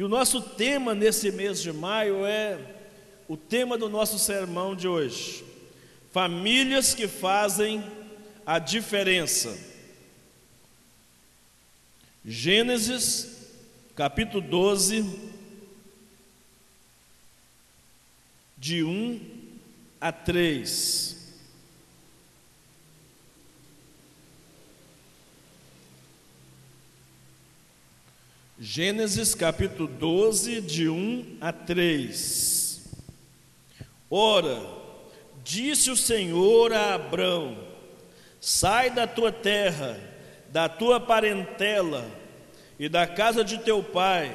E o nosso tema nesse mês de maio é o tema do nosso sermão de hoje: famílias que fazem a diferença. Gênesis, capítulo 12, de 1 a 3. Gênesis capítulo 12, de 1 a 3. Ora, disse o Senhor a Abrão: Sai da tua terra, da tua parentela e da casa de teu pai,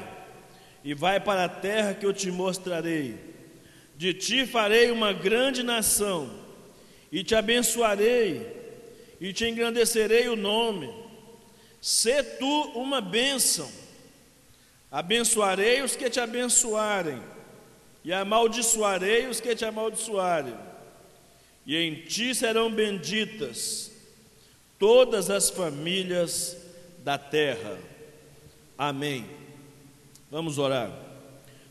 e vai para a terra que eu te mostrarei. De ti farei uma grande nação, e te abençoarei, e te engrandecerei o nome. Sê tu uma bênção Abençoarei os que te abençoarem, e amaldiçoarei os que te amaldiçoarem. E em ti serão benditas todas as famílias da terra. Amém. Vamos orar.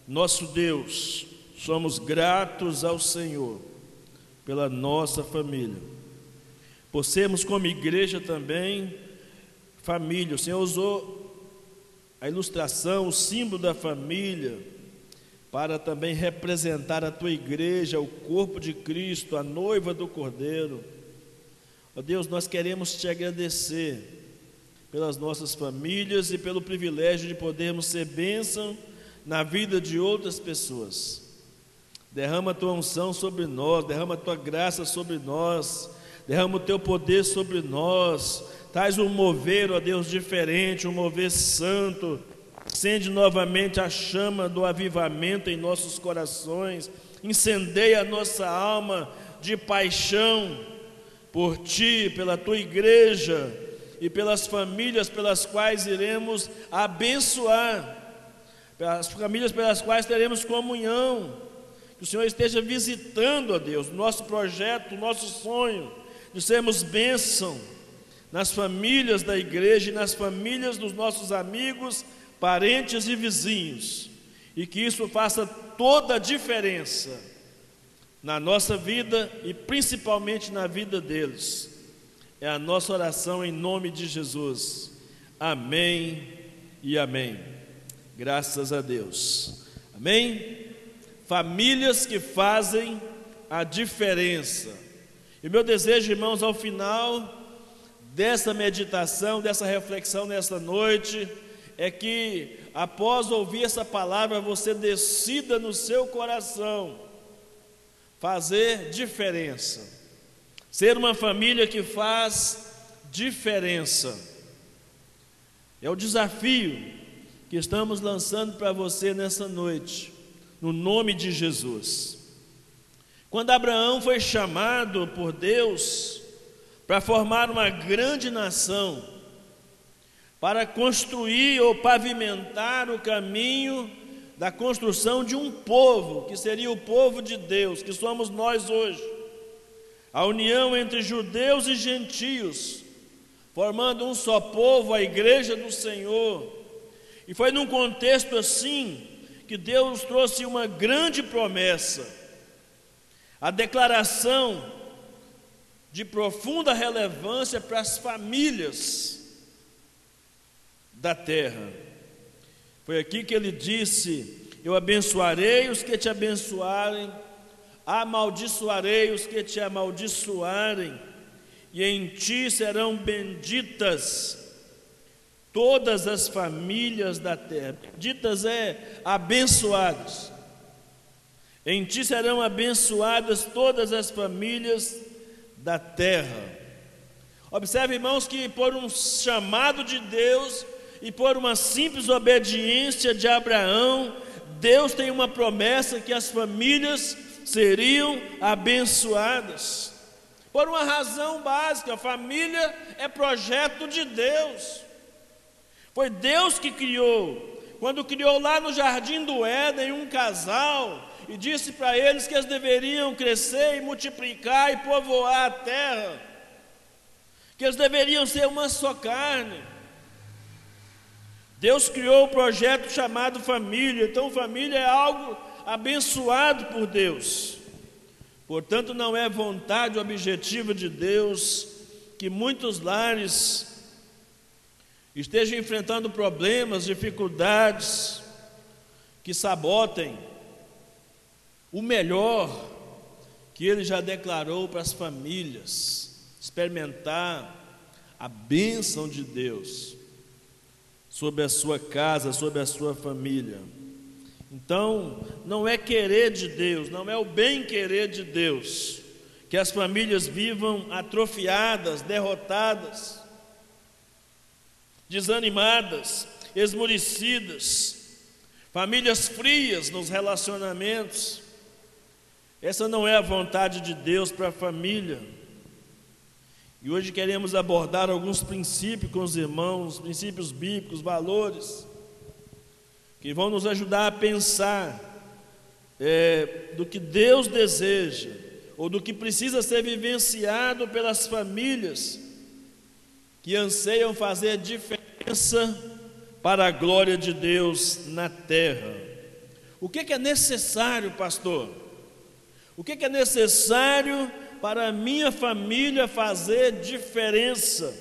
Nosso Deus, somos gratos ao Senhor pela nossa família. Por como igreja também família. O Senhor usou a ilustração, o símbolo da família, para também representar a tua igreja, o corpo de Cristo, a noiva do Cordeiro. Ó Deus, nós queremos te agradecer pelas nossas famílias e pelo privilégio de podermos ser bênção na vida de outras pessoas. Derrama a tua unção sobre nós, derrama a tua graça sobre nós, derrama o teu poder sobre nós, Traz um mover, ó Deus, diferente, um mover santo. Acende novamente a chama do avivamento em nossos corações. Incendeia a nossa alma de paixão por Ti, pela Tua igreja e pelas famílias pelas quais iremos abençoar, pelas famílias pelas quais teremos comunhão. Que o Senhor esteja visitando, ó Deus, nosso projeto, nosso sonho de sermos bênção nas famílias da igreja e nas famílias dos nossos amigos, parentes e vizinhos, e que isso faça toda a diferença na nossa vida e principalmente na vida deles. É a nossa oração em nome de Jesus. Amém e amém. Graças a Deus. Amém? Famílias que fazem a diferença. E meu desejo, irmãos, ao final dessa meditação, dessa reflexão nesta noite, é que após ouvir essa palavra, você decida no seu coração fazer diferença, ser uma família que faz diferença. É o desafio que estamos lançando para você nessa noite, no nome de Jesus. Quando Abraão foi chamado por Deus, para formar uma grande nação, para construir ou pavimentar o caminho da construção de um povo, que seria o povo de Deus, que somos nós hoje. A união entre judeus e gentios, formando um só povo, a igreja do Senhor. E foi num contexto assim que Deus trouxe uma grande promessa, a declaração de profunda relevância para as famílias da terra. Foi aqui que ele disse: Eu abençoarei os que te abençoarem, amaldiçoarei os que te amaldiçoarem, e em ti serão benditas todas as famílias da terra. Benditas é abençoadas. Em ti serão abençoadas todas as famílias da terra. Observe, irmãos, que por um chamado de Deus e por uma simples obediência de Abraão, Deus tem uma promessa que as famílias seriam abençoadas. Por uma razão básica, a família é projeto de Deus. Foi Deus que criou. Quando criou lá no jardim do Éden um casal, e disse para eles que eles deveriam crescer e multiplicar e povoar a terra, que eles deveriam ser uma só carne. Deus criou o um projeto chamado família, então família é algo abençoado por Deus. Portanto, não é vontade objetiva de Deus que muitos lares estejam enfrentando problemas, dificuldades que sabotem o melhor que ele já declarou para as famílias, experimentar a bênção de Deus sobre a sua casa, sobre a sua família. Então, não é querer de Deus, não é o bem querer de Deus que as famílias vivam atrofiadas, derrotadas, desanimadas, esmurecidas, famílias frias nos relacionamentos. Essa não é a vontade de Deus para a família. E hoje queremos abordar alguns princípios com os irmãos, princípios bíblicos, valores, que vão nos ajudar a pensar é, do que Deus deseja, ou do que precisa ser vivenciado pelas famílias que anseiam fazer diferença para a glória de Deus na terra. O que é necessário, pastor? O que é necessário para a minha família fazer diferença.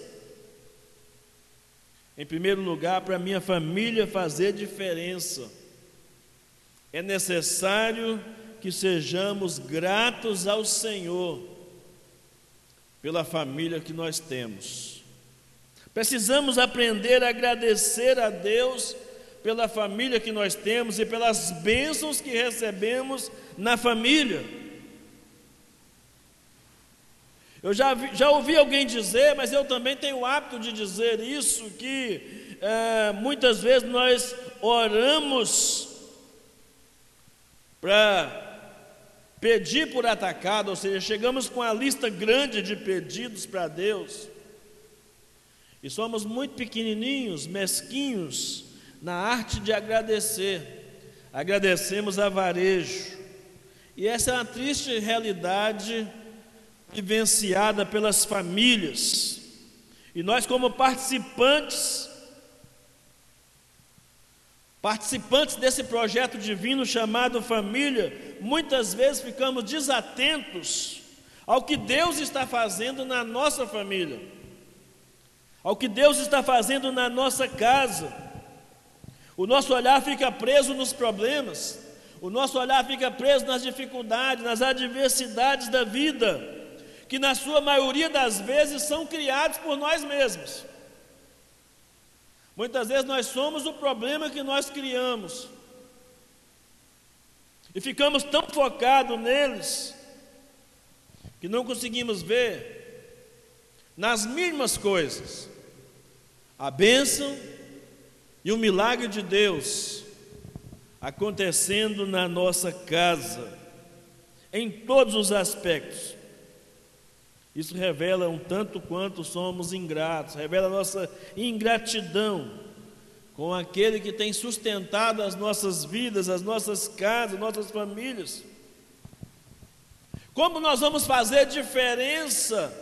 Em primeiro lugar, para a minha família fazer diferença, é necessário que sejamos gratos ao Senhor pela família que nós temos. Precisamos aprender a agradecer a Deus pela família que nós temos e pelas bênçãos que recebemos na família. Eu já, vi, já ouvi alguém dizer, mas eu também tenho o hábito de dizer isso, que é, muitas vezes nós oramos para pedir por atacado, ou seja, chegamos com a lista grande de pedidos para Deus, e somos muito pequenininhos, mesquinhos, na arte de agradecer, agradecemos a varejo, e essa é uma triste realidade vivenciada pelas famílias. E nós, como participantes, participantes desse projeto divino chamado família, muitas vezes ficamos desatentos ao que Deus está fazendo na nossa família, ao que Deus está fazendo na nossa casa. O nosso olhar fica preso nos problemas, o nosso olhar fica preso nas dificuldades, nas adversidades da vida que na sua maioria das vezes são criados por nós mesmos. Muitas vezes nós somos o problema que nós criamos. E ficamos tão focados neles que não conseguimos ver nas mínimas coisas a bênção e o milagre de Deus acontecendo na nossa casa, em todos os aspectos. Isso revela um tanto quanto somos ingratos, revela a nossa ingratidão com aquele que tem sustentado as nossas vidas, as nossas casas, nossas famílias. Como nós vamos fazer diferença?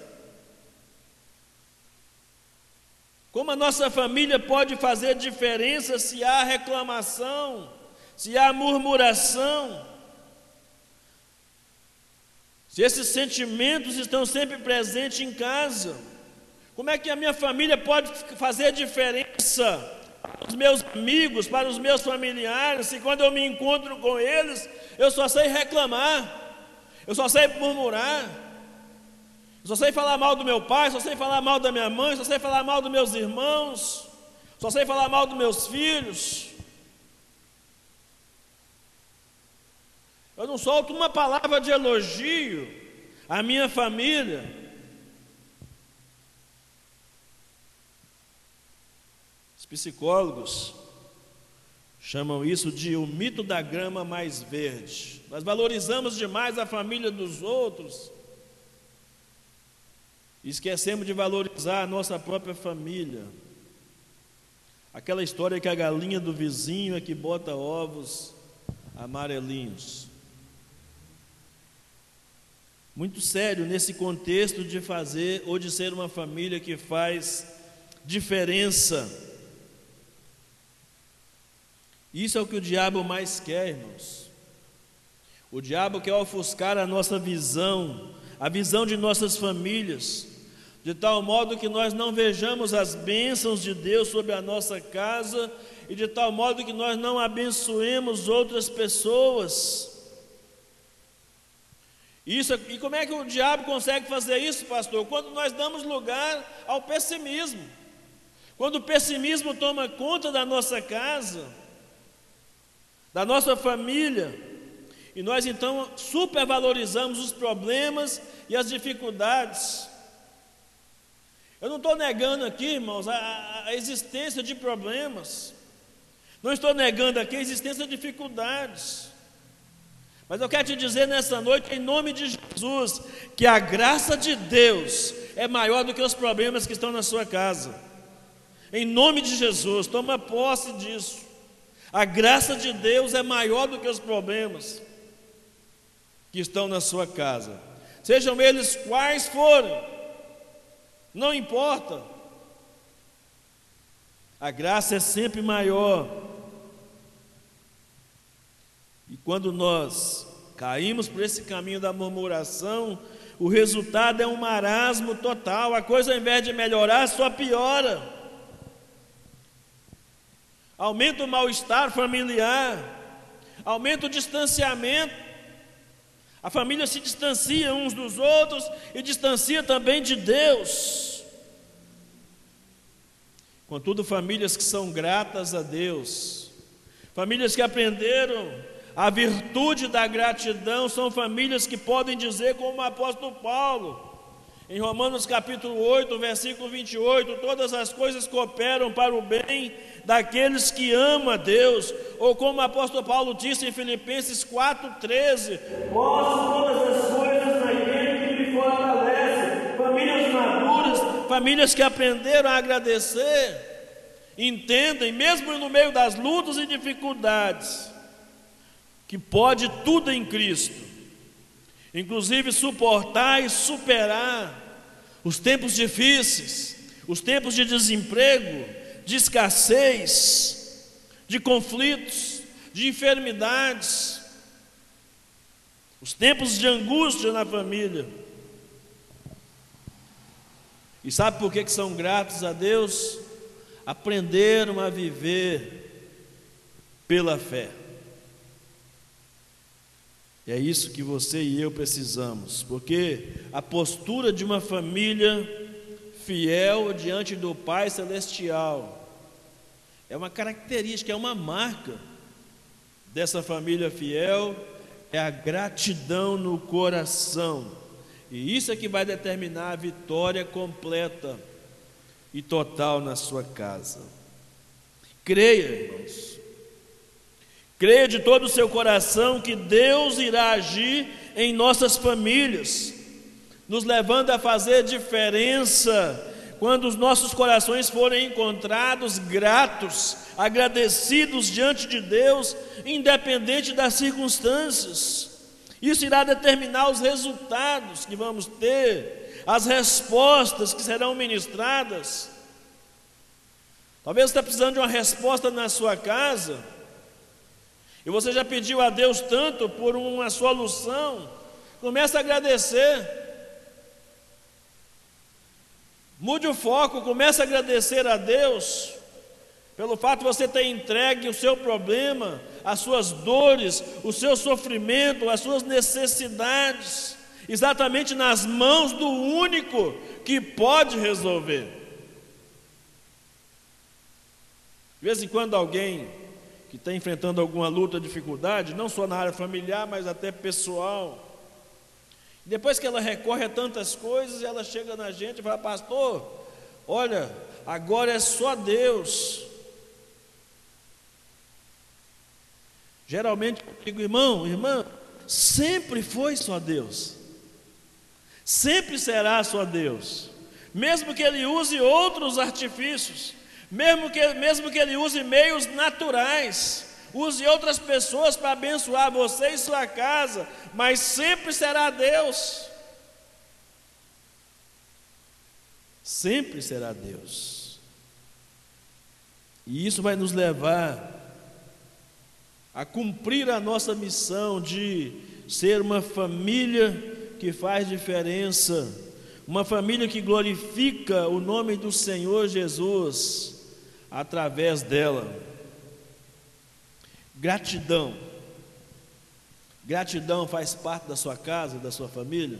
Como a nossa família pode fazer diferença se há reclamação, se há murmuração? Se esses sentimentos estão sempre presentes em casa, como é que a minha família pode fazer diferença para os meus amigos, para os meus familiares, se quando eu me encontro com eles, eu só sei reclamar, eu só sei murmurar, eu só sei falar mal do meu pai, só sei falar mal da minha mãe, só sei falar mal dos meus irmãos, só sei falar mal dos meus filhos. Eu não solto uma palavra de elogio à minha família. Os psicólogos chamam isso de o mito da grama mais verde. Nós valorizamos demais a família dos outros. Esquecemos de valorizar a nossa própria família. Aquela história que a galinha do vizinho é que bota ovos amarelinhos muito sério nesse contexto de fazer ou de ser uma família que faz diferença. Isso é o que o diabo mais quer, irmãos. O diabo quer ofuscar a nossa visão, a visão de nossas famílias, de tal modo que nós não vejamos as bênçãos de Deus sobre a nossa casa e de tal modo que nós não abençoemos outras pessoas. Isso, e como é que o diabo consegue fazer isso, pastor? Quando nós damos lugar ao pessimismo. Quando o pessimismo toma conta da nossa casa, da nossa família, e nós então supervalorizamos os problemas e as dificuldades. Eu não estou negando aqui, irmãos, a, a existência de problemas, não estou negando aqui a existência de dificuldades. Mas eu quero te dizer nessa noite, em nome de Jesus, que a graça de Deus é maior do que os problemas que estão na sua casa. Em nome de Jesus, toma posse disso. A graça de Deus é maior do que os problemas que estão na sua casa, sejam eles quais forem, não importa. A graça é sempre maior e quando nós caímos por esse caminho da murmuração, o resultado é um marasmo total. A coisa, ao invés de melhorar, só piora. Aumenta o mal-estar familiar, aumenta o distanciamento. A família se distancia uns dos outros e distancia também de Deus. Contudo, famílias que são gratas a Deus, famílias que aprenderam a virtude da gratidão são famílias que podem dizer, como o apóstolo Paulo, em Romanos capítulo 8, versículo 28, todas as coisas cooperam para o bem daqueles que amam a Deus, ou como o apóstolo Paulo disse em Filipenses 4,13: Posso todas as coisas naquele que me fortalece. Famílias maduras, famílias que aprenderam a agradecer, entendem, mesmo no meio das lutas e dificuldades, que pode tudo em Cristo, inclusive suportar e superar os tempos difíceis, os tempos de desemprego, de escassez, de conflitos, de enfermidades, os tempos de angústia na família. E sabe por que, que são gratos a Deus? Aprenderam a viver pela fé. É isso que você e eu precisamos, porque a postura de uma família fiel diante do Pai Celestial é uma característica, é uma marca dessa família fiel, é a gratidão no coração, e isso é que vai determinar a vitória completa e total na sua casa. Creia, irmãos, Creia de todo o seu coração que Deus irá agir em nossas famílias, nos levando a fazer diferença quando os nossos corações forem encontrados gratos, agradecidos diante de Deus, independente das circunstâncias. Isso irá determinar os resultados que vamos ter, as respostas que serão ministradas. Talvez você está precisando de uma resposta na sua casa. E você já pediu a Deus tanto por uma solução, comece a agradecer. Mude o foco, comece a agradecer a Deus pelo fato de você ter entregue o seu problema, as suas dores, o seu sofrimento, as suas necessidades, exatamente nas mãos do único que pode resolver. De vez em quando alguém que está enfrentando alguma luta, dificuldade, não só na área familiar, mas até pessoal. Depois que ela recorre a tantas coisas, ela chega na gente e fala: Pastor, olha, agora é só Deus. Geralmente digo, irmão, irmã, sempre foi só Deus, sempre será só Deus, mesmo que Ele use outros artifícios, mesmo que, mesmo que ele use meios naturais, use outras pessoas para abençoar você e sua casa, mas sempre será Deus. Sempre será Deus. E isso vai nos levar a cumprir a nossa missão de ser uma família que faz diferença, uma família que glorifica o nome do Senhor Jesus através dela. Gratidão. Gratidão faz parte da sua casa, da sua família.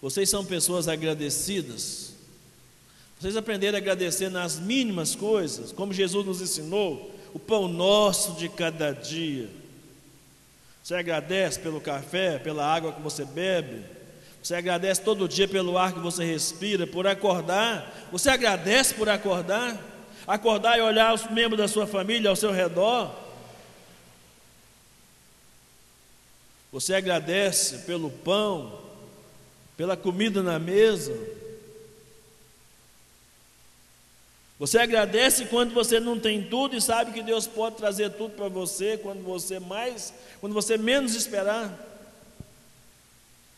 Vocês são pessoas agradecidas. Vocês aprenderam a agradecer nas mínimas coisas, como Jesus nos ensinou, o pão nosso de cada dia. Você agradece pelo café, pela água que você bebe. Você agradece todo dia pelo ar que você respira, por acordar. Você agradece por acordar? Acordar e olhar os membros da sua família ao seu redor. Você agradece pelo pão, pela comida na mesa. Você agradece quando você não tem tudo e sabe que Deus pode trazer tudo para você quando você mais, quando você menos esperar.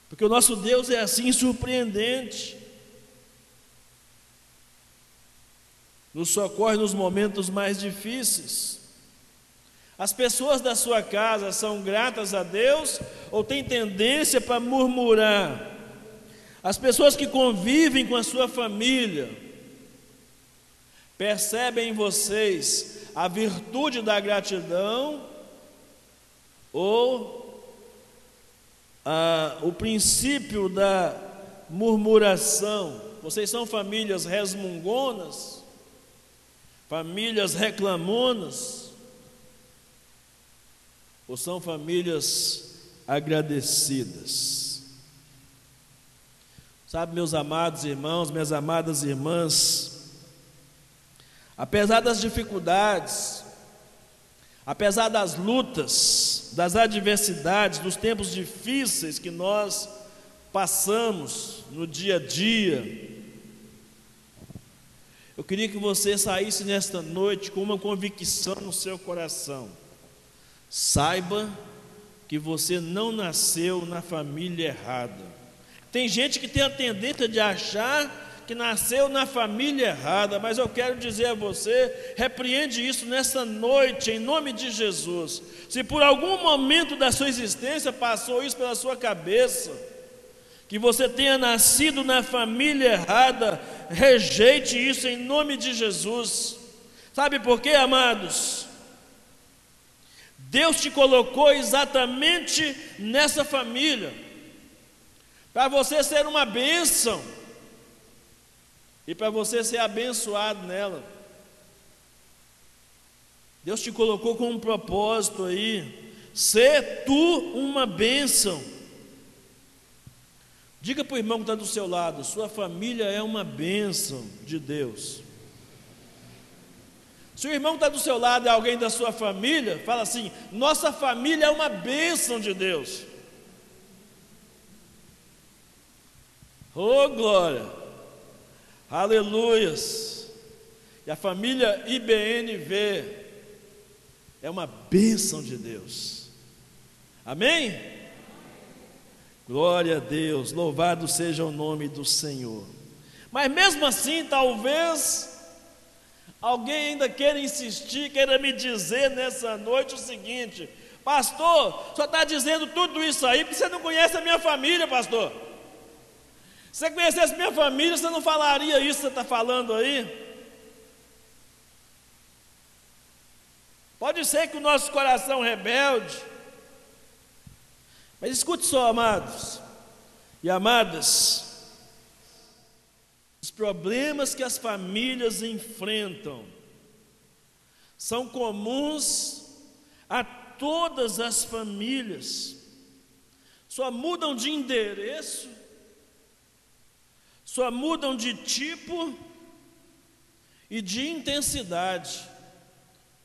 Porque o nosso Deus é assim surpreendente. Nos socorre nos momentos mais difíceis. As pessoas da sua casa são gratas a Deus ou têm tendência para murmurar? As pessoas que convivem com a sua família percebem em vocês a virtude da gratidão ou ah, o princípio da murmuração? Vocês são famílias resmungonas, famílias reclamonas, ou são famílias agradecidas? Sabe, meus amados irmãos, minhas amadas irmãs, apesar das dificuldades, apesar das lutas, das adversidades, dos tempos difíceis que nós passamos no dia a dia, eu queria que você saísse nesta noite com uma convicção no seu coração. Saiba que você não nasceu na família errada. Tem gente que tem a tendência de achar que nasceu na família errada, mas eu quero dizer a você, repreende isso nessa noite, em nome de Jesus. Se por algum momento da sua existência passou isso pela sua cabeça, que você tenha nascido na família errada, rejeite isso em nome de Jesus. Sabe por quê, amados? Deus te colocou exatamente nessa família para você ser uma bênção e para você ser abençoado nela. Deus te colocou com um propósito aí, ser tu uma bênção. Diga para o irmão que está do seu lado: sua família é uma bênção de Deus. Se o irmão está do seu lado é alguém da sua família, fala assim: nossa família é uma bênção de Deus. Oh, glória! Aleluias! E a família IBNV é uma bênção de Deus. Amém? Glória a Deus, louvado seja o nome do Senhor. Mas mesmo assim, talvez alguém ainda queira insistir, queira me dizer nessa noite o seguinte: Pastor, só está dizendo tudo isso aí porque você não conhece a minha família, pastor. Se você conhecesse minha família, você não falaria isso que você está falando aí? Pode ser que o nosso coração rebelde, mas escute só, amados e amadas, os problemas que as famílias enfrentam são comuns a todas as famílias, só mudam de endereço só mudam de tipo e de intensidade.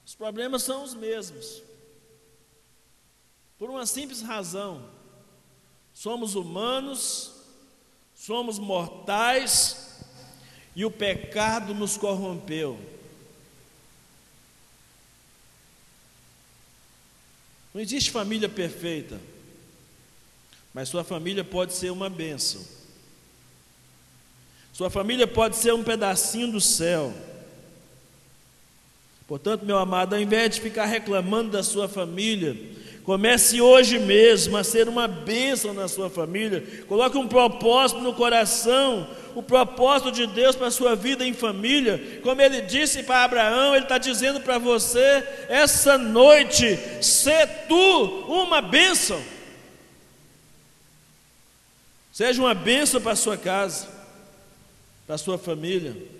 Os problemas são os mesmos. Por uma simples razão: somos humanos, somos mortais e o pecado nos corrompeu. Não existe família perfeita, mas sua família pode ser uma bênção. Sua família pode ser um pedacinho do céu. Portanto, meu amado, ao invés de ficar reclamando da sua família, comece hoje mesmo a ser uma bênção na sua família. Coloque um propósito no coração, o propósito de Deus para a sua vida em família. Como ele disse para Abraão, ele está dizendo para você: essa noite, ser tu uma bênção. Seja uma bênção para a sua casa, para a sua família.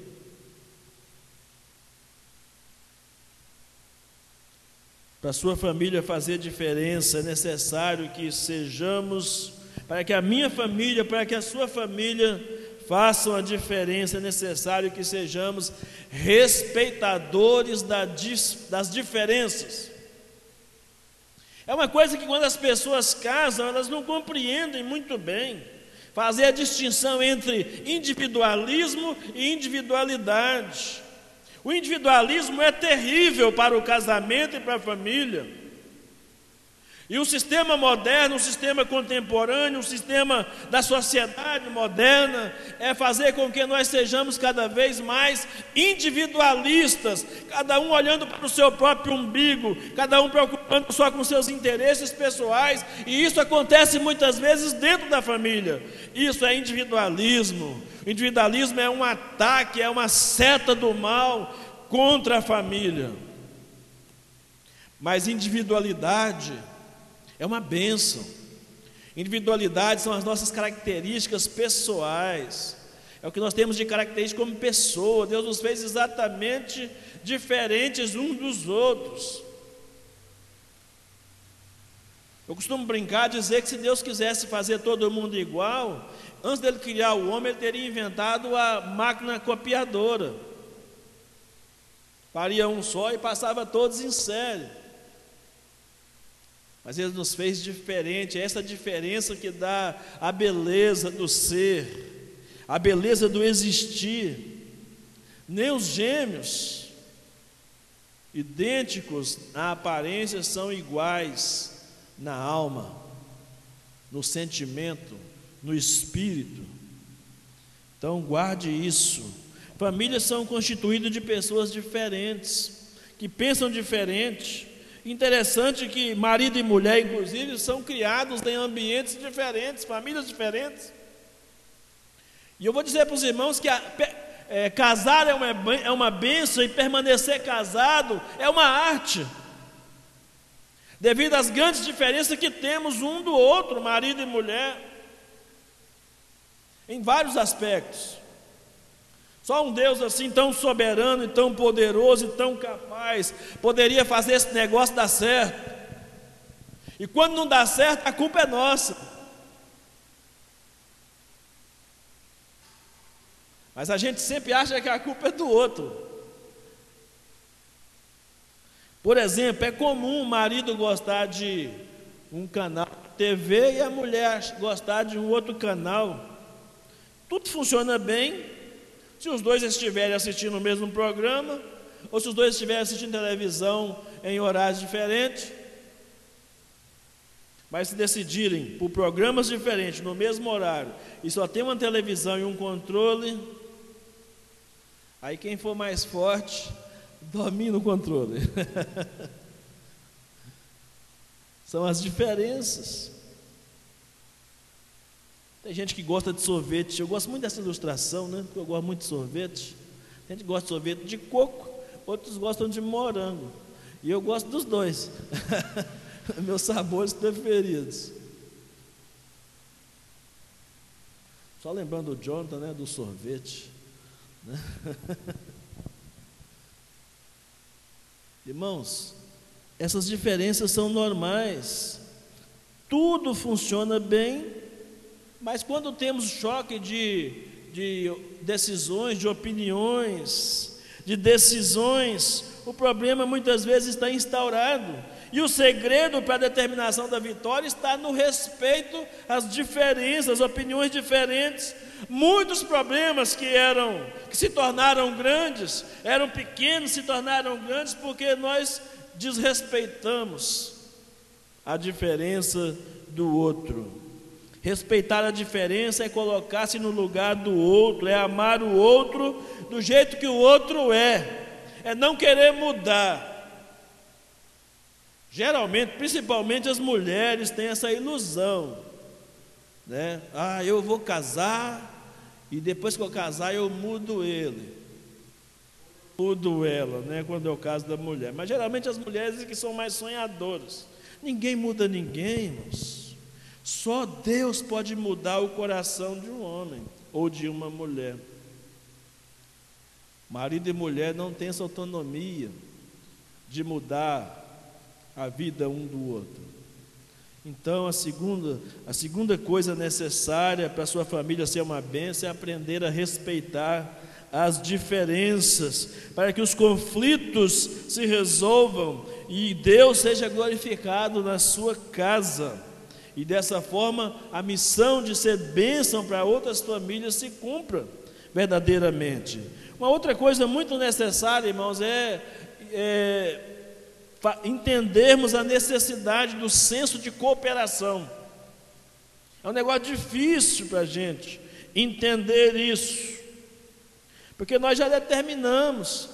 Para a sua família fazer diferença, é necessário que sejamos, para que a minha família, para que a sua família façam a diferença, é necessário que sejamos respeitadores das diferenças. É uma coisa que quando as pessoas casam, elas não compreendem muito bem. Fazer a distinção entre individualismo e individualidade. O individualismo é terrível para o casamento e para a família. E o sistema moderno, o sistema contemporâneo, o sistema da sociedade moderna é fazer com que nós sejamos cada vez mais individualistas, cada um olhando para o seu próprio umbigo, cada um preocupando só com seus interesses pessoais, e isso acontece muitas vezes dentro da família. Isso é individualismo. O individualismo é um ataque, é uma seta do mal contra a família. Mas individualidade é uma bênção. Individualidade são as nossas características pessoais. É o que nós temos de característica como pessoa. Deus nos fez exatamente diferentes uns dos outros. Eu costumo brincar, dizer que se Deus quisesse fazer todo mundo igual, antes dele criar o homem, ele teria inventado a máquina copiadora. Faria um só e passava todos em série. Mas Ele nos fez diferente, é essa diferença que dá a beleza do ser, a beleza do existir. Nem os gêmeos, idênticos na aparência, são iguais na alma, no sentimento, no espírito. Então, guarde isso. Famílias são constituídas de pessoas diferentes, que pensam diferente Interessante que marido e mulher, inclusive, são criados em ambientes diferentes, famílias diferentes. E eu vou dizer para os irmãos que a, é, casar é uma, é uma benção e permanecer casado é uma arte. Devido às grandes diferenças que temos um do outro, marido e mulher, em vários aspectos. Só um Deus assim tão soberano e tão poderoso e tão capaz poderia fazer esse negócio dar certo. E quando não dá certo, a culpa é nossa. Mas a gente sempre acha que a culpa é do outro. Por exemplo, é comum o marido gostar de um canal de TV e a mulher gostar de um outro canal. Tudo funciona bem, se os dois estiverem assistindo o mesmo programa, ou se os dois estiverem assistindo televisão em horários diferentes, mas se decidirem por programas diferentes no mesmo horário e só tem uma televisão e um controle, aí quem for mais forte domina o controle. São as diferenças. Tem gente que gosta de sorvete. Eu gosto muito dessa ilustração, né? Porque eu gosto muito de sorvete. Tem gente que gosta de sorvete de coco, outros gostam de morango. E eu gosto dos dois. Meus sabores preferidos. Só lembrando o Jonathan, né, do sorvete. Né? Irmãos, essas diferenças são normais. Tudo funciona bem mas quando temos choque de, de decisões, de opiniões, de decisões, o problema muitas vezes está instaurado. E o segredo para a determinação da vitória está no respeito às diferenças, às opiniões diferentes. Muitos problemas que eram, que se tornaram grandes, eram pequenos, se tornaram grandes porque nós desrespeitamos a diferença do outro. Respeitar a diferença é colocar-se no lugar do outro, é amar o outro do jeito que o outro é. é não querer mudar. Geralmente, principalmente as mulheres têm essa ilusão, né? Ah, eu vou casar e depois que eu casar eu mudo ele, mudo ela, né? Quando é o caso da mulher. Mas geralmente as mulheres que são mais sonhadoras. Ninguém muda ninguém, irmãos. Só Deus pode mudar o coração de um homem ou de uma mulher. Marido e mulher não têm essa autonomia de mudar a vida um do outro. Então, a segunda, a segunda coisa necessária para sua família ser uma bênção é aprender a respeitar as diferenças, para que os conflitos se resolvam e Deus seja glorificado na sua casa. E dessa forma, a missão de ser bênção para outras famílias se cumpra verdadeiramente. Uma outra coisa muito necessária, irmãos, é, é entendermos a necessidade do senso de cooperação. É um negócio difícil para a gente entender isso, porque nós já determinamos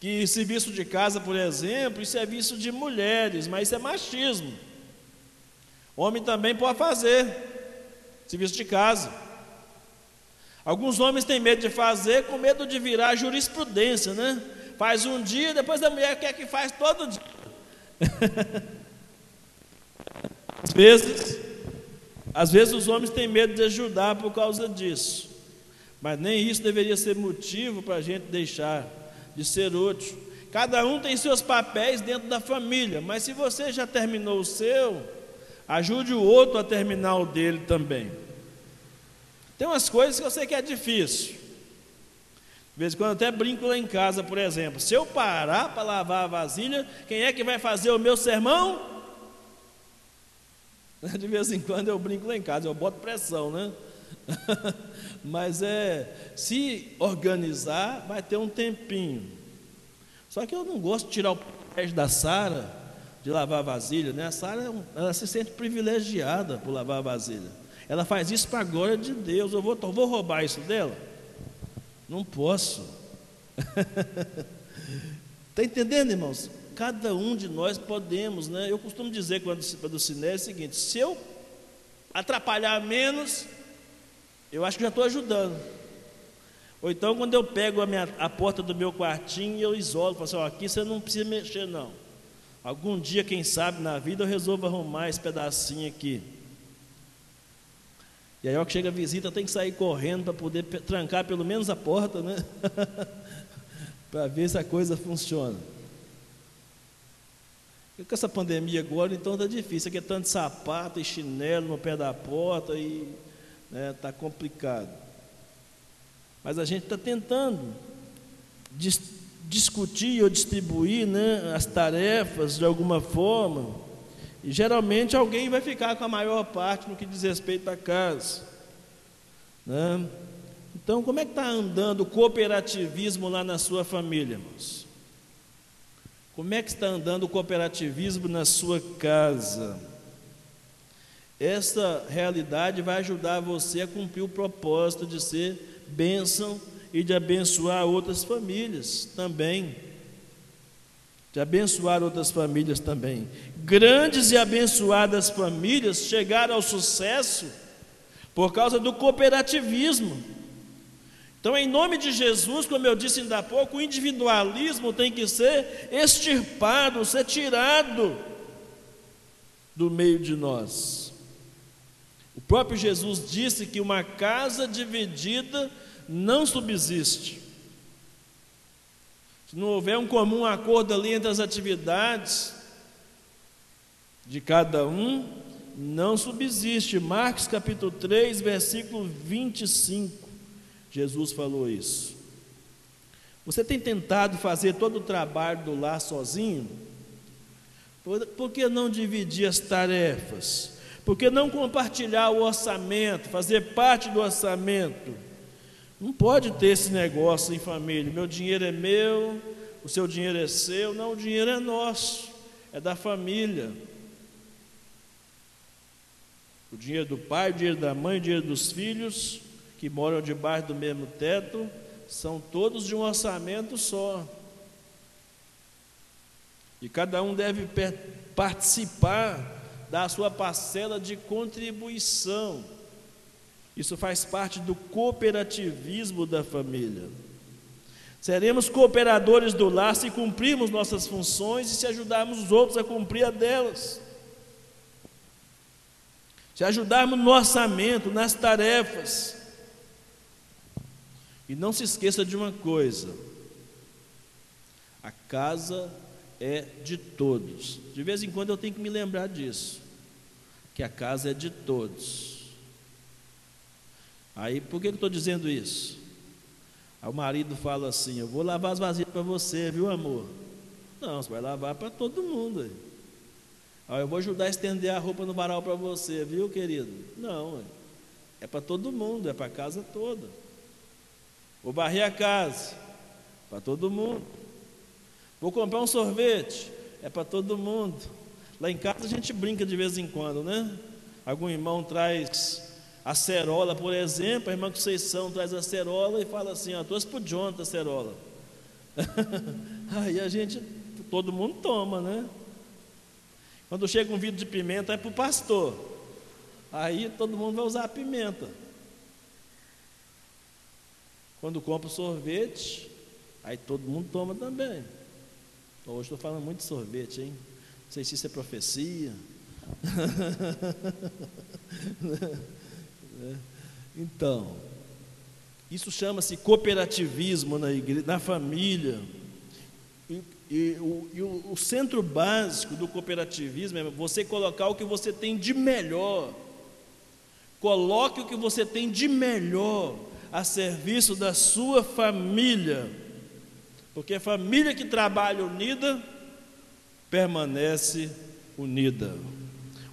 que serviço de casa, por exemplo, isso é visto de mulheres, mas isso é machismo. Homem também pode fazer serviço de casa. Alguns homens têm medo de fazer com medo de virar jurisprudência, né? Faz um dia, depois a mulher quer que faz todo dia. às vezes, às vezes os homens têm medo de ajudar por causa disso. Mas nem isso deveria ser motivo para a gente deixar de ser útil. Cada um tem seus papéis dentro da família, mas se você já terminou o seu, ajude o outro a terminar o dele também. Tem umas coisas que eu sei que é difícil. De vez em quando até brinco lá em casa, por exemplo. Se eu parar para lavar a vasilha, quem é que vai fazer o meu sermão? De vez em quando eu brinco lá em casa, eu boto pressão, né? Mas é, se organizar, vai ter um tempinho. Só que eu não gosto de tirar o pé da Sara de lavar a vasilha, né? A Sara ela se sente privilegiada por lavar a vasilha. Ela faz isso para a glória de Deus. Eu vou, vou roubar isso dela? Não posso. Está entendendo, irmãos? Cada um de nós podemos, né? Eu costumo dizer quando participa do cinema é o seguinte: se eu atrapalhar menos, eu acho que já estou ajudando. Ou então, quando eu pego a, minha, a porta do meu quartinho eu isolo, falo assim: ó, aqui você não precisa mexer, não. Algum dia, quem sabe, na vida eu resolvo arrumar esse pedacinho aqui. E aí, ó, que chega a visita, tem que sair correndo para poder trancar pelo menos a porta, né? para ver se a coisa funciona. E com essa pandemia agora, então está difícil. Aqui é tanto sapato e chinelo no pé da porta e está né, complicado. Mas a gente está tentando discutir ou distribuir né, as tarefas de alguma forma e geralmente alguém vai ficar com a maior parte no que diz respeito à casa. Né? Então, como é que está andando o cooperativismo lá na sua família, irmãos? Como é que está andando o cooperativismo na sua casa? Essa realidade vai ajudar você a cumprir o propósito de ser bênção e de abençoar outras famílias também de abençoar outras famílias também. Grandes e abençoadas famílias chegaram ao sucesso por causa do cooperativismo. Então, em nome de Jesus, como eu disse ainda há pouco, o individualismo tem que ser extirpado, ser tirado do meio de nós. O próprio Jesus disse que uma casa dividida não subsiste. Se não houver um comum acordo ali entre as atividades de cada um, não subsiste. Marcos capítulo 3, versículo 25. Jesus falou isso. Você tem tentado fazer todo o trabalho do lar sozinho? Por, por que não dividir as tarefas? Por que não compartilhar o orçamento, fazer parte do orçamento? Não pode ter esse negócio em família. Meu dinheiro é meu, o seu dinheiro é seu. Não, o dinheiro é nosso, é da família. O dinheiro do pai, o dinheiro da mãe, o dinheiro dos filhos que moram debaixo do mesmo teto são todos de um orçamento só. E cada um deve participar da sua parcela de contribuição. Isso faz parte do cooperativismo da família. Seremos cooperadores do lar se cumprirmos nossas funções e se ajudarmos os outros a cumprir a delas. Se ajudarmos no orçamento, nas tarefas. E não se esqueça de uma coisa: a casa é de todos. De vez em quando eu tenho que me lembrar disso, que a casa é de todos. Aí, por que eu estou dizendo isso? Aí o marido fala assim: Eu vou lavar as vasilhas para você, viu, amor? Não, você vai lavar para todo mundo. Aí. aí eu vou ajudar a estender a roupa no varal para você, viu, querido? Não, é para todo mundo, é para a casa toda. Vou varrer a casa, para todo mundo. Vou comprar um sorvete, é para todo mundo. Lá em casa a gente brinca de vez em quando, né? Algum irmão traz acerola, por exemplo, a irmã Conceição traz a acerola e fala assim: ó, trouxe para o Jonathan a acerola. Aí a gente, todo mundo toma, né? Quando chega um vidro de pimenta, é para o pastor. Aí todo mundo vai usar a pimenta. Quando compra o sorvete, aí todo mundo toma também. Então, hoje estou falando muito de sorvete, hein? Não sei se isso é profecia. Né? Então, isso chama-se cooperativismo na, igreja, na família. E, e, o, e o, o centro básico do cooperativismo é você colocar o que você tem de melhor. Coloque o que você tem de melhor a serviço da sua família. Porque a família que trabalha unida permanece unida.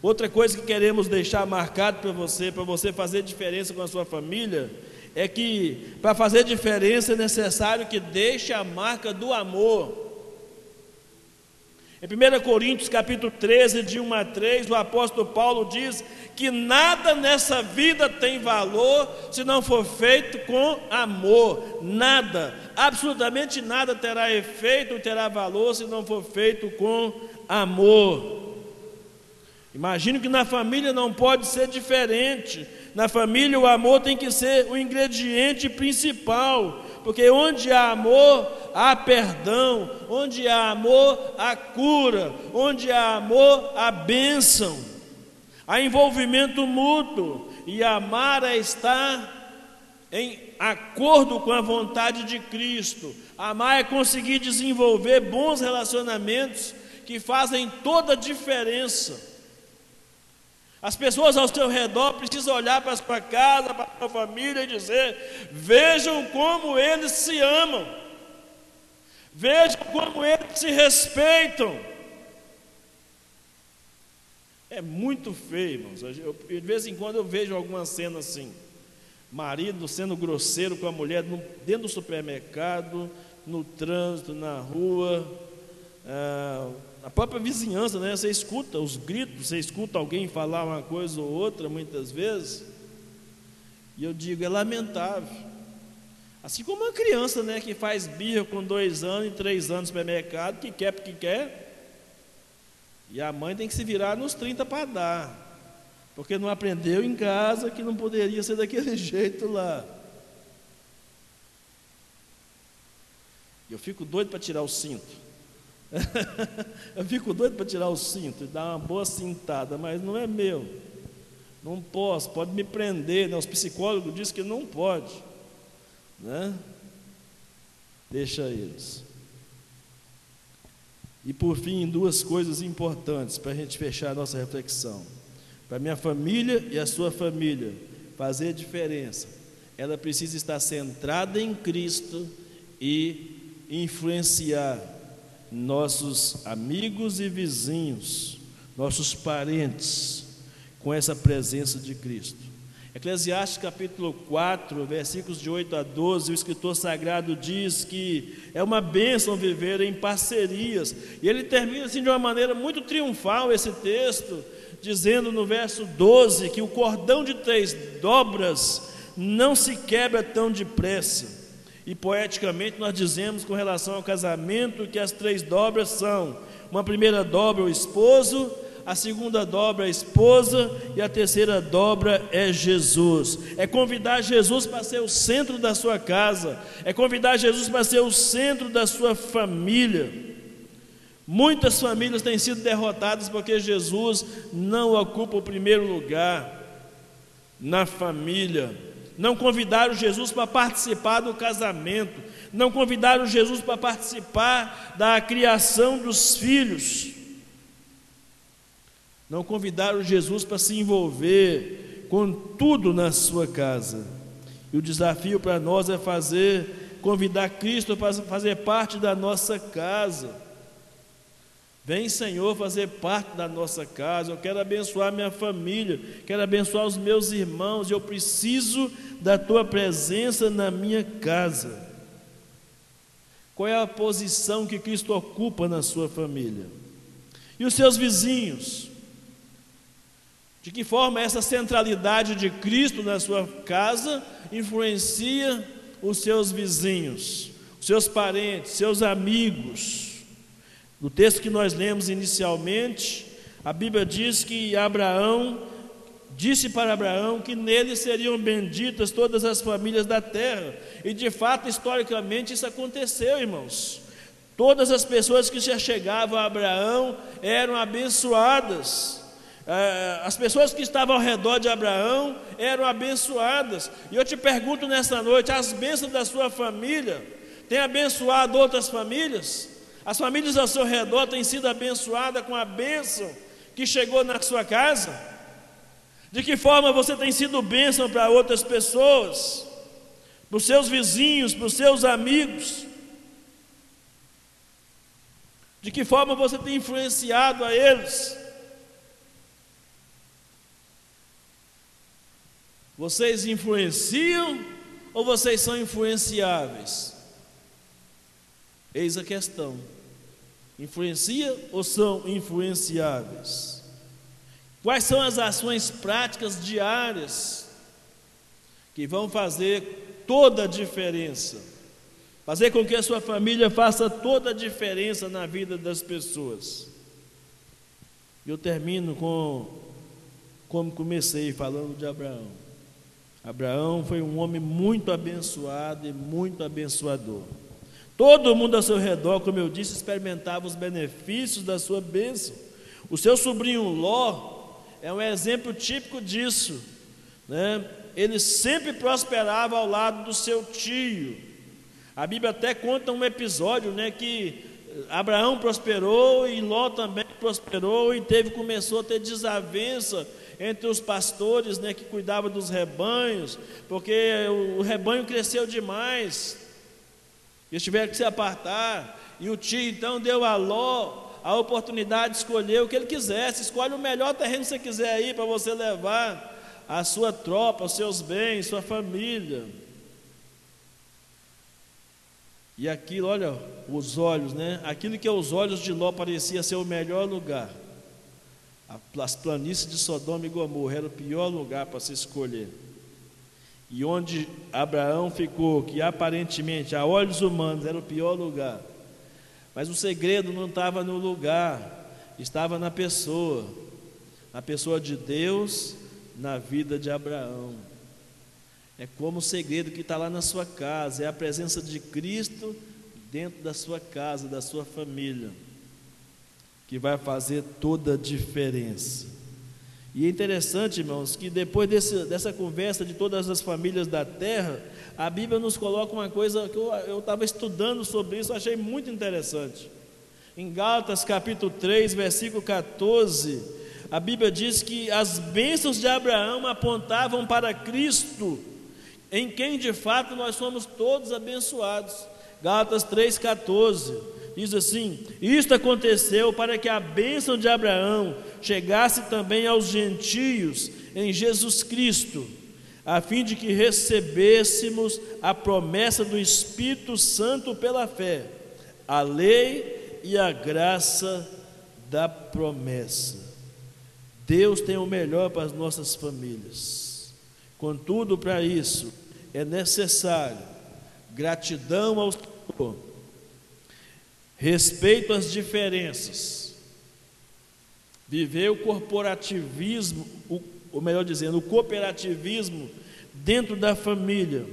Outra coisa que queremos deixar marcado para você, para você fazer diferença com a sua família, é que para fazer diferença é necessário que deixe a marca do amor. Em 1 Coríntios capítulo 13, de 1 a 3, o apóstolo Paulo diz que nada nessa vida tem valor se não for feito com amor. Nada, absolutamente nada terá efeito, terá valor se não for feito com amor. Imagino que na família não pode ser diferente. Na família o amor tem que ser o ingrediente principal, porque onde há amor, há perdão, onde há amor, há cura, onde há amor, há bênção, há envolvimento mútuo, e amar é estar em acordo com a vontade de Cristo. Amar é conseguir desenvolver bons relacionamentos que fazem toda a diferença. As pessoas ao seu redor precisam olhar para a sua casa, para a sua família e dizer: vejam como eles se amam, vejam como eles se respeitam. É muito feio, irmãos. Eu, de vez em quando eu vejo alguma cena assim: marido sendo grosseiro com a mulher dentro do supermercado, no trânsito, na rua. Ah, a própria vizinhança, né? Você escuta os gritos, você escuta alguém falar uma coisa ou outra muitas vezes. E eu digo, é lamentável. Assim como uma criança, né, que faz birra com dois anos e três anos no supermercado, que quer porque quer. E a mãe tem que se virar nos 30 para dar. Porque não aprendeu em casa que não poderia ser daquele jeito lá. Eu fico doido para tirar o cinto. eu fico doido para tirar o cinto e dar uma boa cintada, mas não é meu. Não posso, pode me prender. Né? Os psicólogos dizem que não pode. Né? Deixa eles. E por fim, duas coisas importantes para a gente fechar a nossa reflexão. Para minha família e a sua família fazer diferença, ela precisa estar centrada em Cristo e influenciar nossos amigos e vizinhos, nossos parentes, com essa presença de Cristo. Eclesiastes capítulo 4, versículos de 8 a 12, o escritor sagrado diz que é uma bênção viver em parcerias. E ele termina assim de uma maneira muito triunfal esse texto, dizendo no verso 12 que o cordão de três dobras não se quebra tão depressa E poeticamente nós dizemos com relação ao casamento que as três dobras são: uma primeira dobra o esposo, a segunda dobra a esposa e a terceira dobra é Jesus. É convidar Jesus para ser o centro da sua casa, é convidar Jesus para ser o centro da sua família. Muitas famílias têm sido derrotadas porque Jesus não ocupa o primeiro lugar na família. Não convidaram Jesus para participar do casamento, não convidaram Jesus para participar da criação dos filhos. Não convidaram Jesus para se envolver com tudo na sua casa. E o desafio para nós é fazer, convidar Cristo para fazer parte da nossa casa. Vem, Senhor, fazer parte da nossa casa. Eu quero abençoar minha família, quero abençoar os meus irmãos. Eu preciso da tua presença na minha casa. Qual é a posição que Cristo ocupa na sua família? E os seus vizinhos? De que forma essa centralidade de Cristo na sua casa influencia os seus vizinhos, os seus parentes, seus amigos? No texto que nós lemos inicialmente, a Bíblia diz que Abraão disse para Abraão que nele seriam benditas todas as famílias da terra. E de fato, historicamente, isso aconteceu, irmãos. Todas as pessoas que se chegavam a Abraão eram abençoadas. É, as pessoas que estavam ao redor de Abraão eram abençoadas. E eu te pergunto nesta noite: as bênçãos da sua família têm abençoado outras famílias? As famílias ao seu redor têm sido abençoadas com a bênção que chegou na sua casa? De que forma você tem sido bênção para outras pessoas, para os seus vizinhos, para os seus amigos? De que forma você tem influenciado a eles? Vocês influenciam ou vocês são influenciáveis? Eis a questão. Influencia ou são influenciáveis? Quais são as ações práticas diárias que vão fazer toda a diferença? Fazer com que a sua família faça toda a diferença na vida das pessoas. Eu termino com como comecei falando de Abraão. Abraão foi um homem muito abençoado e muito abençoador. Todo mundo ao seu redor, como eu disse, experimentava os benefícios da sua bênção. O seu sobrinho Ló é um exemplo típico disso. Né? Ele sempre prosperava ao lado do seu tio. A Bíblia até conta um episódio né, que Abraão prosperou e Ló também prosperou e teve, começou a ter desavença entre os pastores né, que cuidavam dos rebanhos, porque o rebanho cresceu demais. Eles tiveram que se apartar. E o tio então deu a Ló a oportunidade de escolher o que ele quisesse. Escolhe o melhor terreno que você quiser aí para você levar a sua tropa, os seus bens, sua família. E aquilo, olha, os olhos, né? Aquilo que aos olhos de Ló parecia ser o melhor lugar. As planícies de Sodoma e Gomorra era o pior lugar para se escolher. E onde Abraão ficou, que aparentemente a olhos humanos era o pior lugar, mas o segredo não estava no lugar, estava na pessoa, na pessoa de Deus, na vida de Abraão. É como o segredo que está lá na sua casa, é a presença de Cristo dentro da sua casa, da sua família, que vai fazer toda a diferença. E é interessante, irmãos, que depois desse, dessa conversa de todas as famílias da terra, a Bíblia nos coloca uma coisa que eu estava estudando sobre isso, achei muito interessante. Em Gálatas capítulo 3, versículo 14, a Bíblia diz que as bênçãos de Abraão apontavam para Cristo, em quem de fato nós somos todos abençoados. Gálatas 3,14. Diz assim: Isto aconteceu para que a bênção de Abraão chegasse também aos gentios em Jesus Cristo, a fim de que recebêssemos a promessa do Espírito Santo pela fé, a lei e a graça da promessa. Deus tem o melhor para as nossas famílias. Contudo, para isso é necessário gratidão ao Senhor, respeito às diferenças, viver o corporativismo, o, ou melhor dizendo, o cooperativismo dentro da família,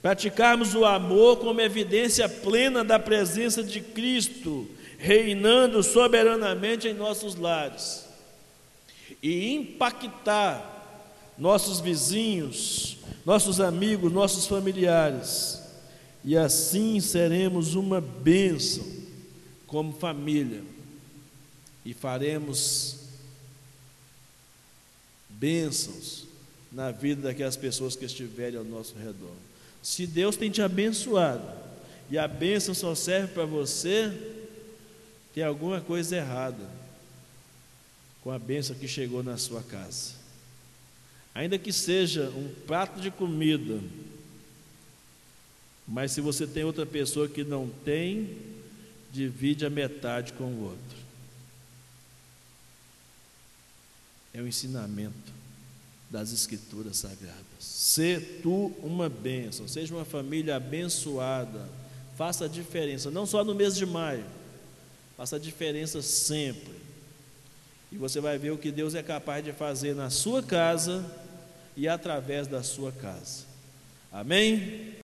praticarmos o amor como evidência plena da presença de Cristo, reinando soberanamente em nossos lares, e impactar nossos vizinhos, nossos amigos, nossos familiares, e assim seremos uma bênção como família, e faremos bênçãos na vida daquelas pessoas que estiverem ao nosso redor. Se Deus tem te abençoado e a bênção só serve para você, tem alguma coisa errada com a bênção que chegou na sua casa. Ainda que seja um prato de comida, mas se você tem outra pessoa que não tem, divide a metade com o outro. É o ensinamento das Escrituras Sagradas. Se tu uma bênção, seja uma família abençoada, faça a diferença, não só no mês de maio, faça a diferença sempre. E você vai ver o que Deus é capaz de fazer na sua casa e através da sua casa. Amém?